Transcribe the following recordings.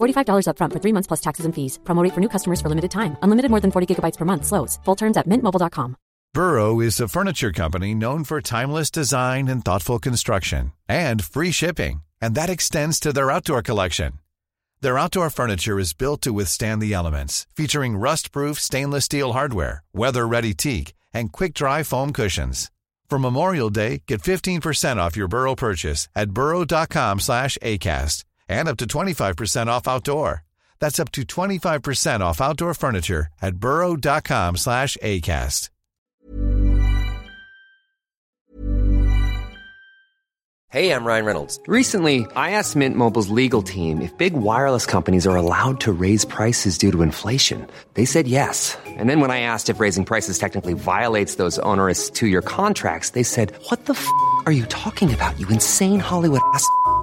$45 upfront for three months plus taxes and fees. Promo rate for new customers for limited time. Unlimited more than 40 gigabytes per month. Slows. Full terms at mintmobile.com. Burrow is a furniture company known for timeless design and thoughtful construction and free shipping. And that extends to their outdoor collection. Their outdoor furniture is built to withstand the elements, featuring rust-proof stainless steel hardware, weather-ready teak, and quick-dry foam cushions. For Memorial Day, get 15% off your Burrow purchase at burrow.com slash ACAST and up to 25% off outdoor. That's up to 25% off outdoor furniture at burrow.com slash ACAST. Hey, I'm Ryan Reynolds. Recently, I asked Mint Mobile's legal team if big wireless companies are allowed to raise prices due to inflation. They said yes. And then when I asked if raising prices technically violates those onerous two-year contracts, they said, what the f*** are you talking about, you insane Hollywood ass?"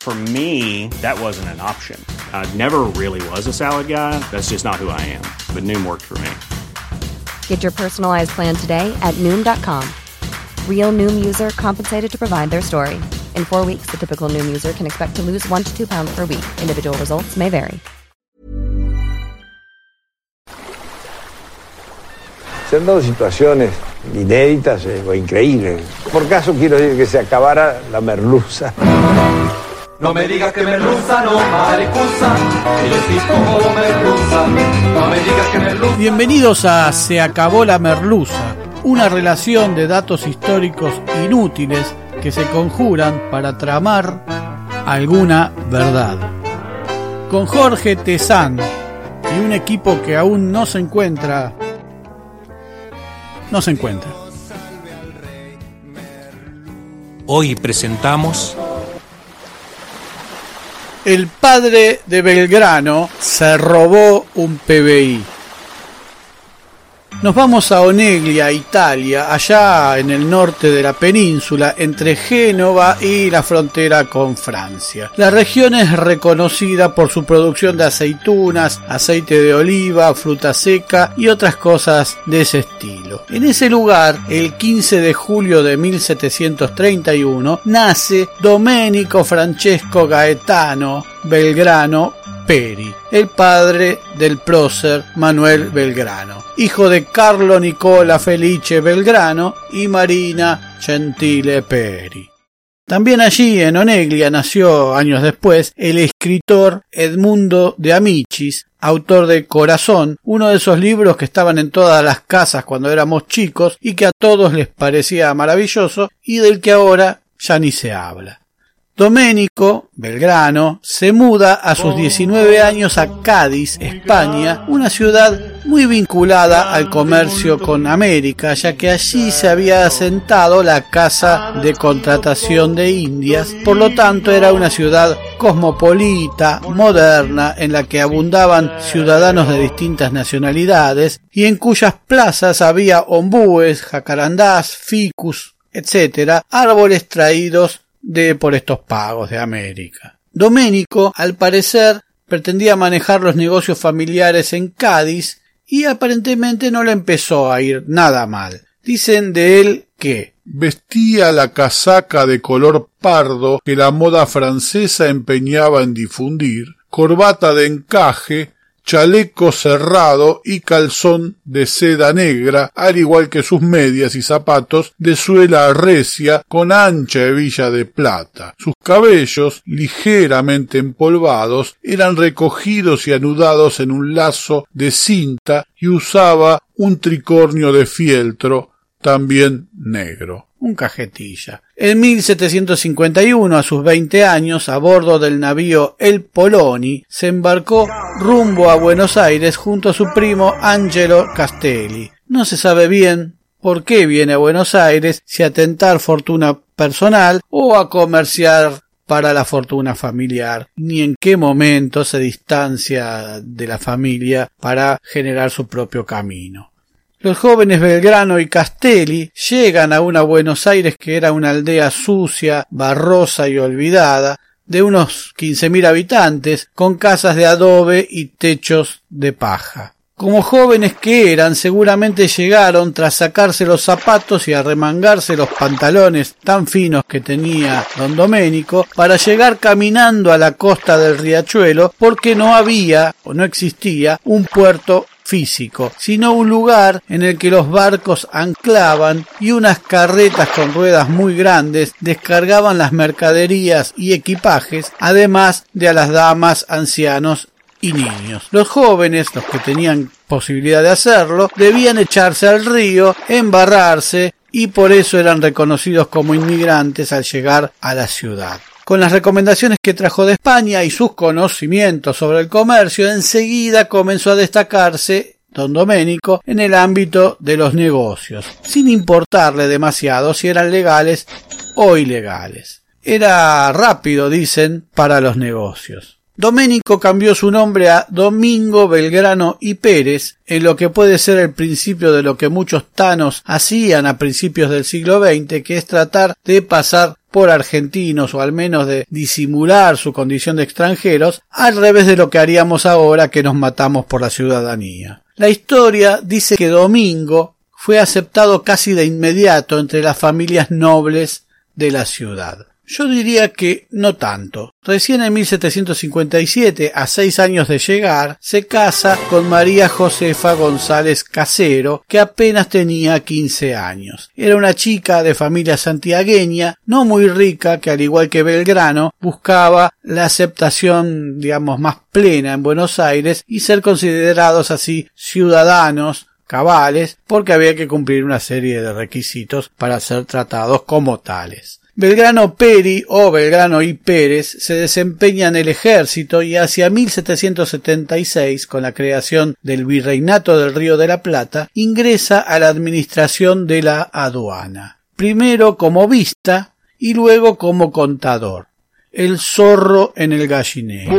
For me, that wasn't an option. I never really was a salad guy. That's just not who I am. But Noom worked for me. Get your personalized plan today at Noom.com. Real Noom user compensated to provide their story. In four weeks, the typical Noom user can expect to lose one to two pounds per week. Individual results may vary. Se han dado situaciones inéditas eh, o increíbles. Por caso quiero decir que se acabara la merluza. No me digas que merluza, no maricusa, que yo sí como merluza. No me digas que merluza. Bienvenidos a Se acabó la merluza, una relación de datos históricos inútiles que se conjuran para tramar alguna verdad. Con Jorge Tezán y un equipo que aún no se encuentra no se encuentra. Hoy presentamos El padre de Belgrano se robó un PBI. Nos vamos a Oneglia, Italia, allá en el norte de la península, entre Génova y la frontera con Francia. La región es reconocida por su producción de aceitunas, aceite de oliva, fruta seca y otras cosas de ese estilo. En ese lugar, el 15 de julio de 1731, nace Domenico Francesco Gaetano Belgrano Peri, el padre del prócer Manuel Belgrano, hijo de Carlo Nicola Felice Belgrano y Marina Gentile Peri. También allí, en Oneglia, nació años después el escritor Edmundo de Amicis, autor de Corazón, uno de esos libros que estaban en todas las casas cuando éramos chicos y que a todos les parecía maravilloso y del que ahora ya ni se habla. Domenico Belgrano se muda a sus 19 años a Cádiz, España, una ciudad muy vinculada al comercio con América, ya que allí se había asentado la Casa de Contratación de Indias, por lo tanto era una ciudad cosmopolita, moderna, en la que abundaban ciudadanos de distintas nacionalidades y en cuyas plazas había ombúes, jacarandás, ficus, etc., árboles traídos de por estos pagos de América. Doménico, al parecer, pretendía manejar los negocios familiares en Cádiz y aparentemente no le empezó a ir nada mal. Dicen de él que Vestía la casaca de color pardo que la moda francesa empeñaba en difundir, corbata de encaje, chaleco cerrado y calzón de seda negra, al igual que sus medias y zapatos de suela recia con ancha hebilla de plata. Sus cabellos, ligeramente empolvados, eran recogidos y anudados en un lazo de cinta y usaba un tricornio de fieltro, también negro un cajetilla. En 1751, a sus 20 años, a bordo del navío El Poloni, se embarcó rumbo a Buenos Aires junto a su primo Angelo Castelli. No se sabe bien por qué viene a Buenos Aires, si a tentar fortuna personal o a comerciar para la fortuna familiar, ni en qué momento se distancia de la familia para generar su propio camino. Los jóvenes Belgrano y Castelli llegan a una Buenos Aires que era una aldea sucia, barrosa y olvidada, de unos quince mil habitantes, con casas de adobe y techos de paja. Como jóvenes que eran, seguramente llegaron tras sacarse los zapatos y arremangarse los pantalones tan finos que tenía don Doménico para llegar caminando a la costa del riachuelo porque no había o no existía un puerto físico, sino un lugar en el que los barcos anclaban y unas carretas con ruedas muy grandes descargaban las mercaderías y equipajes, además de a las damas, ancianos y niños. Los jóvenes, los que tenían posibilidad de hacerlo, debían echarse al río, embarrarse y por eso eran reconocidos como inmigrantes al llegar a la ciudad. Con las recomendaciones que trajo de España y sus conocimientos sobre el comercio, enseguida comenzó a destacarse don Doménico en el ámbito de los negocios, sin importarle demasiado si eran legales o ilegales. Era rápido, dicen, para los negocios. Doménico cambió su nombre a Domingo Belgrano y Pérez, en lo que puede ser el principio de lo que muchos tanos hacían a principios del siglo XX, que es tratar de pasar por argentinos o al menos de disimular su condición de extranjeros, al revés de lo que haríamos ahora que nos matamos por la ciudadanía. La historia dice que Domingo fue aceptado casi de inmediato entre las familias nobles de la ciudad. Yo diría que no tanto. Recién en 1757, a seis años de llegar, se casa con María Josefa González Casero, que apenas tenía quince años. Era una chica de familia santiagueña, no muy rica, que al igual que Belgrano, buscaba la aceptación, digamos, más plena en Buenos Aires y ser considerados así ciudadanos cabales, porque había que cumplir una serie de requisitos para ser tratados como tales. Belgrano Peri o Belgrano y Pérez se desempeña en el ejército y hacia 1776, con la creación del Virreinato del Río de la Plata, ingresa a la administración de la aduana. Primero como vista y luego como contador. El zorro en el gallinero.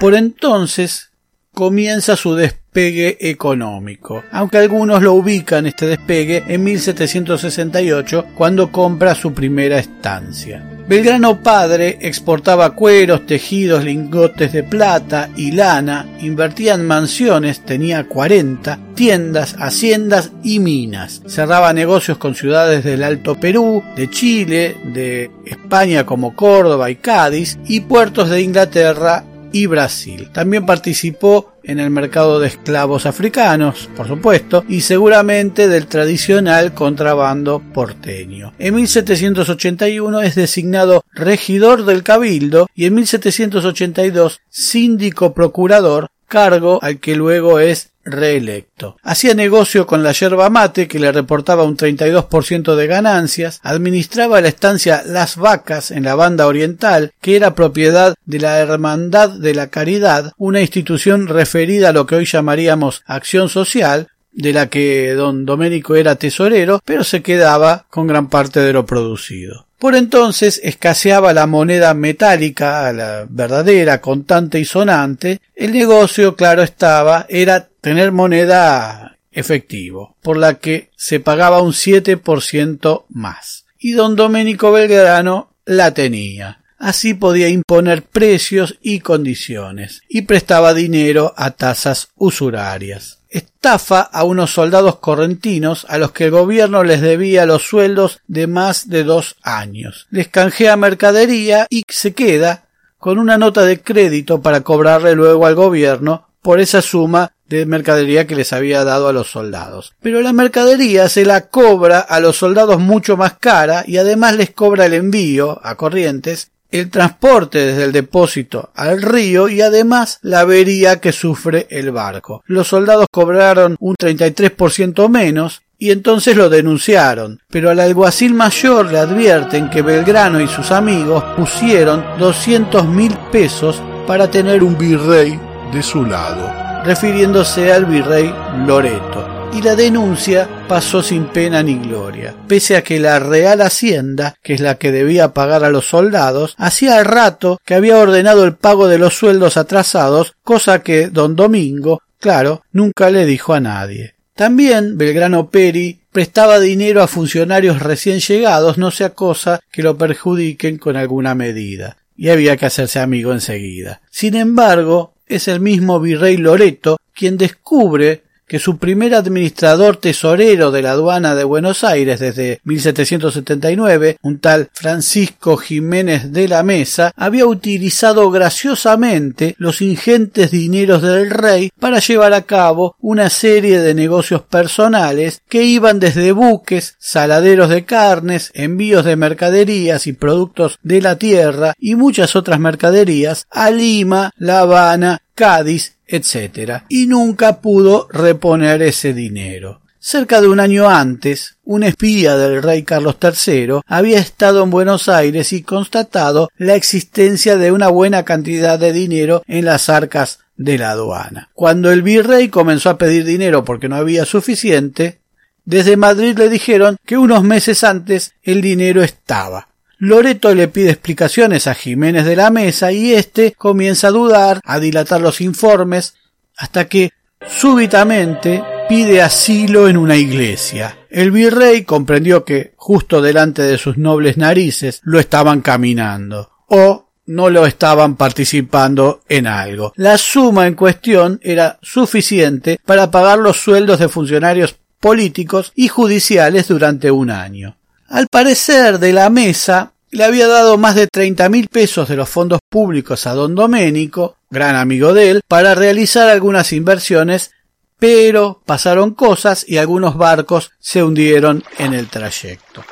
Por entonces comienza su despegue económico, aunque algunos lo ubican este despegue en 1768 cuando compra su primera estancia. Belgrano padre exportaba cueros, tejidos, lingotes de plata y lana, invertía en mansiones, tenía 40, tiendas, haciendas y minas. Cerraba negocios con ciudades del Alto Perú, de Chile, de España como Córdoba y Cádiz y puertos de Inglaterra y Brasil. También participó en el mercado de esclavos africanos, por supuesto, y seguramente del tradicional contrabando porteño. En 1781 es designado regidor del Cabildo y en 1782 síndico procurador, cargo al que luego es reelecto. Hacía negocio con la yerba mate que le reportaba un 32% de ganancias, administraba la estancia Las Vacas en la banda oriental, que era propiedad de la Hermandad de la Caridad, una institución referida a lo que hoy llamaríamos acción social, de la que don Doménico era tesorero, pero se quedaba con gran parte de lo producido. Por entonces escaseaba la moneda metálica, la verdadera, contante y sonante. El negocio, claro estaba, era tener moneda efectivo, por la que se pagaba un 7% más. Y don Doménico Belgrano la tenía. Así podía imponer precios y condiciones, y prestaba dinero a tasas usurarias. estafa a unos soldados correntinos a los que el gobierno les debía los sueldos de más de dos años. Les canjea mercadería y se queda con una nota de crédito para cobrarle luego al gobierno por esa suma de mercadería que les había dado a los soldados. Pero la mercadería se la cobra a los soldados mucho más cara y además les cobra el envío a Corrientes el transporte desde el depósito al río y además la avería que sufre el barco. Los soldados cobraron un 33% menos y entonces lo denunciaron, pero al alguacil mayor le advierten que Belgrano y sus amigos pusieron 200 mil pesos para tener un virrey de su lado, refiriéndose al virrey Loreto y la denuncia pasó sin pena ni gloria, pese a que la Real Hacienda, que es la que debía pagar a los soldados, hacía rato que había ordenado el pago de los sueldos atrasados, cosa que don Domingo, claro, nunca le dijo a nadie. También Belgrano Peri prestaba dinero a funcionarios recién llegados, no sea cosa que lo perjudiquen con alguna medida, y había que hacerse amigo enseguida. Sin embargo, es el mismo virrey Loreto quien descubre que su primer administrador tesorero de la aduana de Buenos Aires desde 1779, un tal Francisco Jiménez de la Mesa, había utilizado graciosamente los ingentes dineros del rey para llevar a cabo una serie de negocios personales que iban desde buques, saladeros de carnes, envíos de mercaderías y productos de la tierra y muchas otras mercaderías a Lima, La Habana, Cádiz etc. Y nunca pudo reponer ese dinero. Cerca de un año antes, un espía del rey Carlos III había estado en Buenos Aires y constatado la existencia de una buena cantidad de dinero en las arcas de la aduana. Cuando el virrey comenzó a pedir dinero porque no había suficiente, desde Madrid le dijeron que unos meses antes el dinero estaba. Loreto le pide explicaciones a Jiménez de la Mesa y éste comienza a dudar, a dilatar los informes, hasta que súbitamente pide asilo en una iglesia. El virrey comprendió que justo delante de sus nobles narices lo estaban caminando, o no lo estaban participando en algo. La suma en cuestión era suficiente para pagar los sueldos de funcionarios políticos y judiciales durante un año. Al parecer de la mesa le había dado más de treinta mil pesos de los fondos públicos a don Doménico, gran amigo de él, para realizar algunas inversiones, pero pasaron cosas y algunos barcos se hundieron en el trayecto.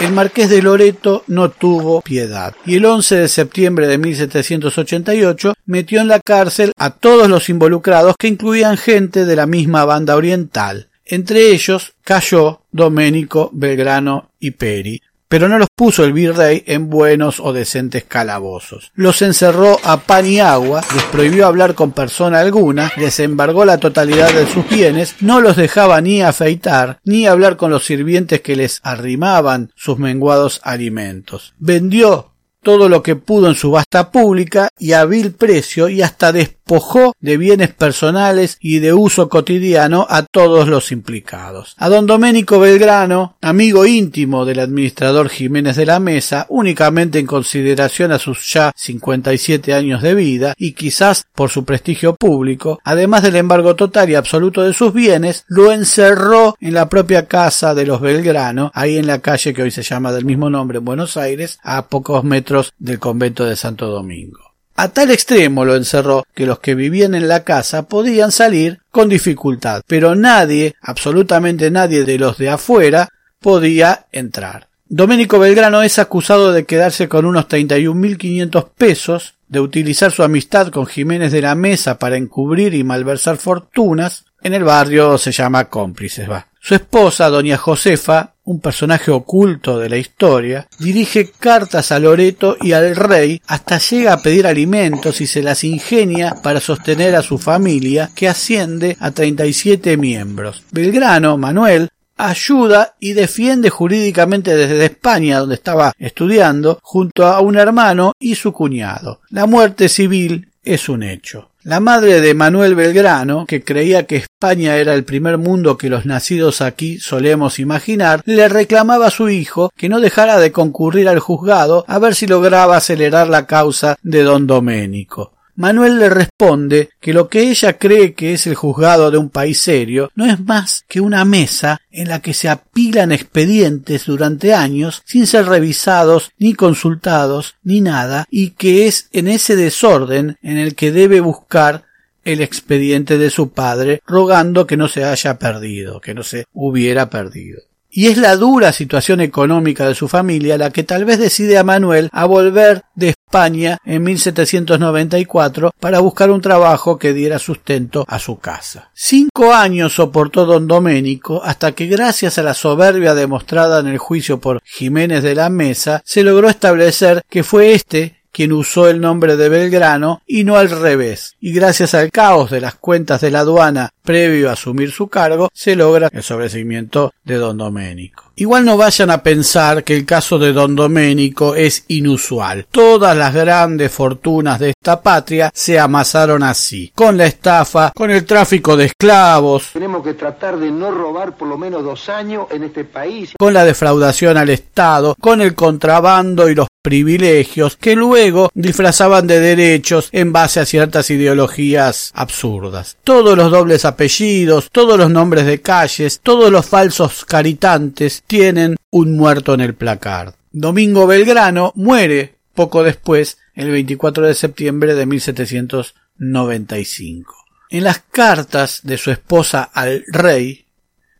El marqués de Loreto no tuvo piedad y el 11 de septiembre de 1788 metió en la cárcel a todos los involucrados que incluían gente de la misma banda oriental. Entre ellos cayó Doménico, Belgrano y Peri, pero no los puso el virrey en buenos o decentes calabozos. Los encerró a pan y agua, les prohibió hablar con persona alguna, les embargó la totalidad de sus bienes, no los dejaba ni afeitar, ni hablar con los sirvientes que les arrimaban sus menguados alimentos. Vendió todo lo que pudo en subasta pública y a vil precio y hasta despojó de bienes personales y de uso cotidiano a todos los implicados. A don Doménico Belgrano, amigo íntimo del administrador Jiménez de la Mesa, únicamente en consideración a sus ya 57 años de vida y quizás por su prestigio público, además del embargo total y absoluto de sus bienes, lo encerró en la propia casa de los Belgrano, ahí en la calle que hoy se llama del mismo nombre en Buenos Aires, a pocos metros del convento de Santo Domingo. A tal extremo lo encerró que los que vivían en la casa podían salir con dificultad, pero nadie, absolutamente nadie de los de afuera, podía entrar. Doménico Belgrano es acusado de quedarse con unos 31.500 pesos, de utilizar su amistad con Jiménez de la Mesa para encubrir y malversar fortunas. En el barrio se llama cómplices, va. Su esposa, doña Josefa, un personaje oculto de la historia, dirige cartas a Loreto y al rey hasta llega a pedir alimentos y se las ingenia para sostener a su familia que asciende a 37 miembros. Belgrano, Manuel, ayuda y defiende jurídicamente desde España, donde estaba estudiando, junto a un hermano y su cuñado. La muerte civil es un hecho. La madre de Manuel Belgrano, que creía que España era el primer mundo que los nacidos aquí solemos imaginar, le reclamaba a su hijo que no dejara de concurrir al juzgado a ver si lograba acelerar la causa de don Doménico. Manuel le responde que lo que ella cree que es el juzgado de un país serio no es más que una mesa en la que se apilan expedientes durante años sin ser revisados ni consultados ni nada y que es en ese desorden en el que debe buscar el expediente de su padre rogando que no se haya perdido, que no se hubiera perdido. Y es la dura situación económica de su familia la que tal vez decide a Manuel a volver España en 1794 para buscar un trabajo que diera sustento a su casa. Cinco años soportó don Doménico hasta que gracias a la soberbia demostrada en el juicio por Jiménez de la Mesa se logró establecer que fue este quien usó el nombre de Belgrano y no al revés, y gracias al caos de las cuentas de la aduana previo a asumir su cargo, se logra el sobrecimiento de don Doménico. Igual no vayan a pensar que el caso de don Doménico es inusual. Todas las grandes fortunas de esta patria se amasaron así, con la estafa, con el tráfico de esclavos. Tenemos que tratar de no robar por lo menos dos años en este país. Con la defraudación al Estado, con el contrabando y los privilegios que luego disfrazaban de derechos en base a ciertas ideologías absurdas. Todos los dobles apellidos, todos los nombres de calles, todos los falsos caritantes tienen un muerto en el placard. Domingo Belgrano muere poco después, el 24 de septiembre de 1795. En las cartas de su esposa al rey,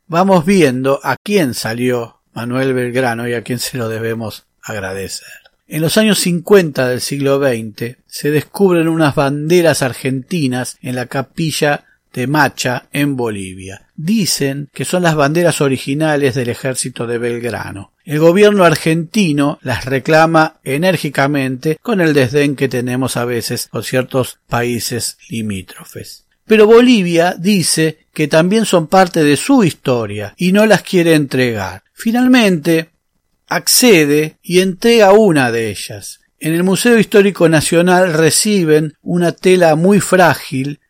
vamos viendo a quién salió Manuel Belgrano y a quién se lo debemos agradecer. En los años 50 del siglo XX se descubren unas banderas argentinas en la capilla de Macha en Bolivia. Dicen que son las banderas originales del ejército de Belgrano. El gobierno argentino las reclama enérgicamente con el desdén que tenemos a veces con ciertos países limítrofes. Pero Bolivia dice que también son parte de su historia y no las quiere entregar. Finalmente, accede y entrega una de ellas. En el Museo Histórico Nacional reciben una tela muy frágil,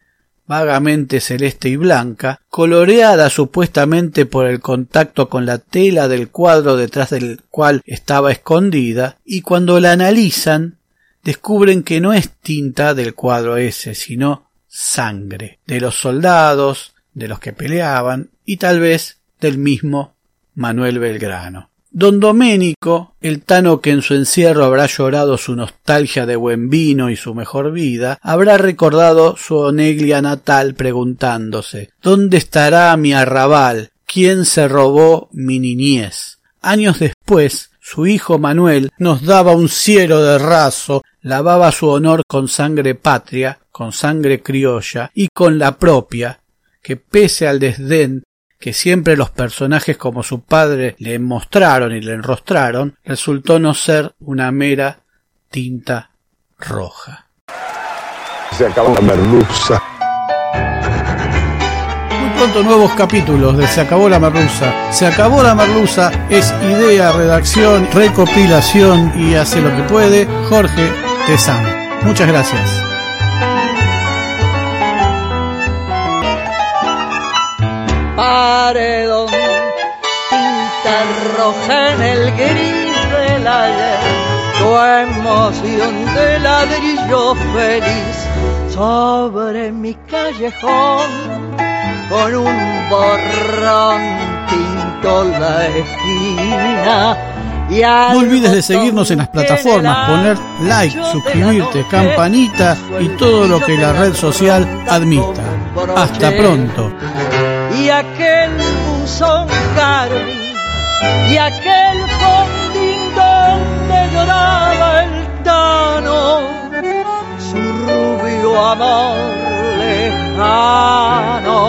vagamente celeste y blanca, coloreada supuestamente por el contacto con la tela del cuadro detrás del cual estaba escondida, y cuando la analizan descubren que no es tinta del cuadro ese, sino sangre, de los soldados, de los que peleaban, y tal vez del mismo Manuel Belgrano. Don Doménico, el tano que en su encierro habrá llorado su nostalgia de buen vino y su mejor vida, habrá recordado su oneglia natal preguntándose ¿Dónde estará mi arrabal? ¿Quién se robó mi niñez? Años después, su hijo Manuel nos daba un cielo de raso, lavaba su honor con sangre patria, con sangre criolla y con la propia, que pese al desdén que siempre los personajes como su padre le mostraron y le enrostraron, resultó no ser una mera tinta roja. Se acabó la merluza. Muy pronto nuevos capítulos de Se acabó la merluza. Se acabó la merluza es idea, redacción, recopilación y hace lo que puede Jorge Tezán. Muchas gracias. Paredón, tinta roja en el gris del ayer, tu emoción de ladrillo feliz sobre mi callejón, con un borrón pinto la esquina. No olvides de seguirnos en las plataformas, poner like, suscribirte, campanita y todo lo que la red social admita. Hasta pronto y aquel buzón carmín y aquel fondín donde lloraba el tano su rubio amor lejano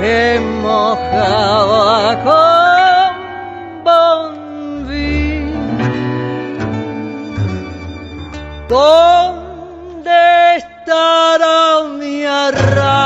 que mojaba con bombín ¿Dónde estará mi arrabal?